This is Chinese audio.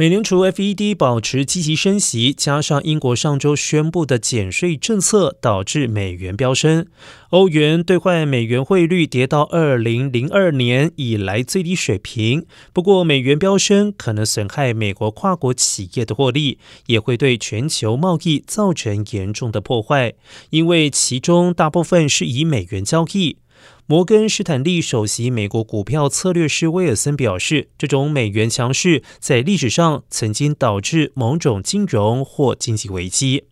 美联储 FED 保持积极升息，加上英国上周宣布的减税政策，导致美元飙升。欧元兑换美元汇率跌到二零零二年以来最低水平。不过，美元飙升可能损害美国跨国企业的获利，也会对全球贸易造成严重的破坏，因为其中大部分是以美元交易。摩根士坦利首席美国股票策略师威尔森表示，这种美元强势在历史上曾经导致某种金融或经济危机。